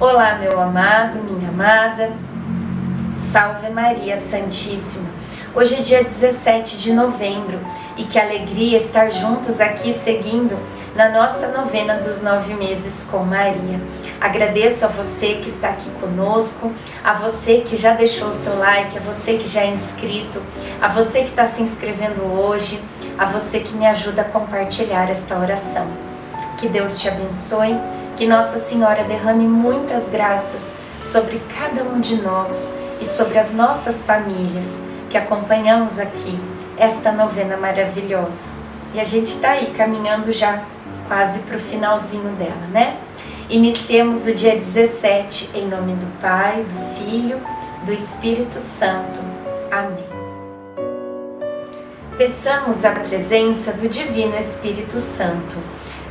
Olá, meu amado, minha amada. Salve Maria Santíssima. Hoje é dia 17 de novembro e que alegria estar juntos aqui seguindo na nossa novena dos nove meses com Maria. Agradeço a você que está aqui conosco, a você que já deixou o seu like, a você que já é inscrito, a você que está se inscrevendo hoje, a você que me ajuda a compartilhar esta oração. Que Deus te abençoe que Nossa Senhora derrame muitas graças sobre cada um de nós e sobre as nossas famílias que acompanhamos aqui esta novena maravilhosa. E a gente está aí caminhando já quase para o finalzinho dela, né? Iniciemos o dia 17 em nome do Pai, do Filho, do Espírito Santo. Amém. Peçamos a presença do Divino Espírito Santo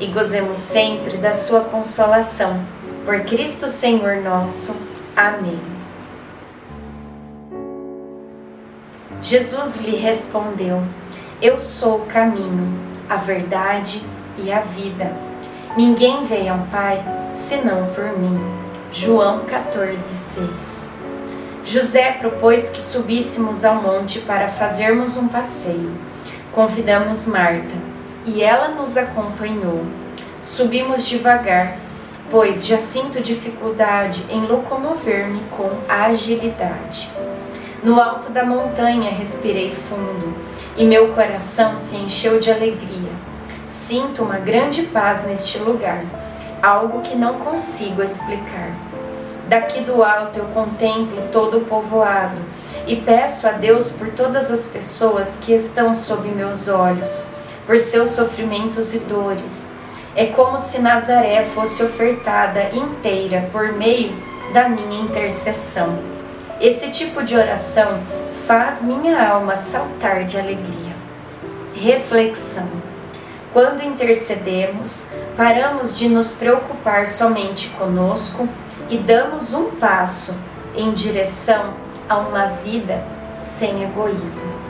e gozemos sempre da sua consolação. Por Cristo Senhor nosso. Amém. Jesus lhe respondeu: Eu sou o caminho, a verdade e a vida. Ninguém veio ao Pai senão por mim. João 14, 6. José propôs que subíssemos ao monte para fazermos um passeio. Convidamos Marta e ela nos acompanhou. Subimos devagar, pois já sinto dificuldade em locomover-me com agilidade. No alto da montanha respirei fundo e meu coração se encheu de alegria. Sinto uma grande paz neste lugar, algo que não consigo explicar. Daqui do alto eu contemplo todo o povoado e peço a Deus por todas as pessoas que estão sob meus olhos por seus sofrimentos e dores. É como se Nazaré fosse ofertada inteira por meio da minha intercessão. Esse tipo de oração faz minha alma saltar de alegria. Reflexão. Quando intercedemos, paramos de nos preocupar somente conosco e damos um passo em direção a uma vida sem egoísmo.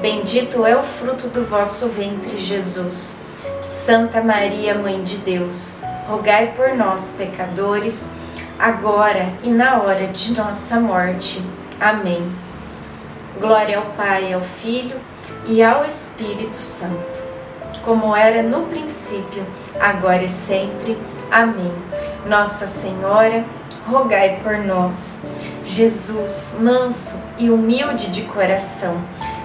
Bendito é o fruto do vosso ventre, Jesus. Santa Maria, Mãe de Deus, rogai por nós, pecadores, agora e na hora de nossa morte. Amém. Glória ao Pai, ao Filho e ao Espírito Santo, como era no princípio, agora e sempre. Amém. Nossa Senhora, rogai por nós. Jesus, manso e humilde de coração,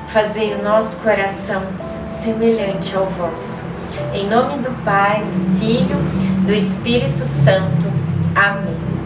fazei o nosso coração semelhante ao vosso. Em nome do Pai, do Filho, do Espírito Santo. Amém.